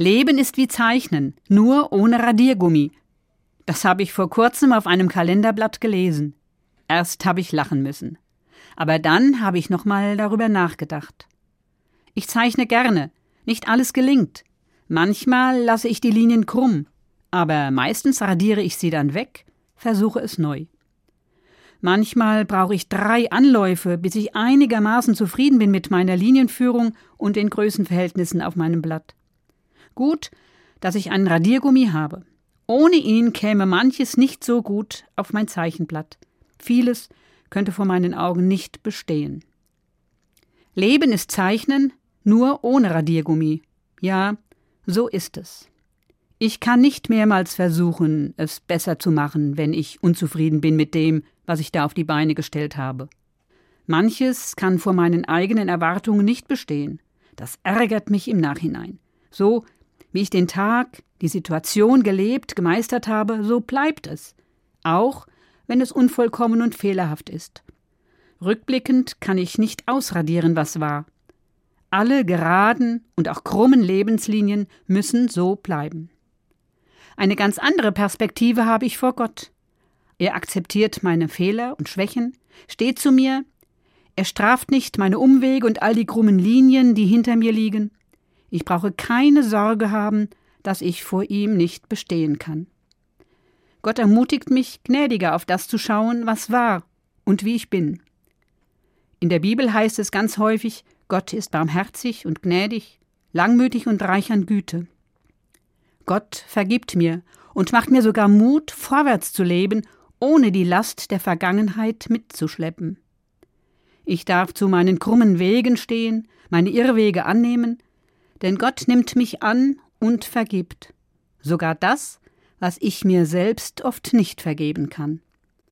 Leben ist wie Zeichnen, nur ohne Radiergummi. Das habe ich vor kurzem auf einem Kalenderblatt gelesen. Erst habe ich lachen müssen. Aber dann habe ich nochmal darüber nachgedacht. Ich zeichne gerne, nicht alles gelingt. Manchmal lasse ich die Linien krumm, aber meistens radiere ich sie dann weg, versuche es neu. Manchmal brauche ich drei Anläufe, bis ich einigermaßen zufrieden bin mit meiner Linienführung und den Größenverhältnissen auf meinem Blatt. Gut, dass ich einen Radiergummi habe. Ohne ihn käme manches nicht so gut auf mein Zeichenblatt. Vieles könnte vor meinen Augen nicht bestehen. Leben ist Zeichnen, nur ohne Radiergummi. Ja, so ist es. Ich kann nicht mehrmals versuchen, es besser zu machen, wenn ich unzufrieden bin mit dem, was ich da auf die Beine gestellt habe. Manches kann vor meinen eigenen Erwartungen nicht bestehen. Das ärgert mich im Nachhinein. So wie ich den Tag, die Situation gelebt, gemeistert habe, so bleibt es, auch wenn es unvollkommen und fehlerhaft ist. Rückblickend kann ich nicht ausradieren, was war. Alle geraden und auch krummen Lebenslinien müssen so bleiben. Eine ganz andere Perspektive habe ich vor Gott. Er akzeptiert meine Fehler und Schwächen, steht zu mir, er straft nicht meine Umwege und all die krummen Linien, die hinter mir liegen. Ich brauche keine Sorge haben, dass ich vor ihm nicht bestehen kann. Gott ermutigt mich, gnädiger auf das zu schauen, was war und wie ich bin. In der Bibel heißt es ganz häufig, Gott ist barmherzig und gnädig, langmütig und reich an Güte. Gott vergibt mir und macht mir sogar Mut, vorwärts zu leben, ohne die Last der Vergangenheit mitzuschleppen. Ich darf zu meinen krummen Wegen stehen, meine Irrwege annehmen denn Gott nimmt mich an und vergibt, sogar das, was ich mir selbst oft nicht vergeben kann.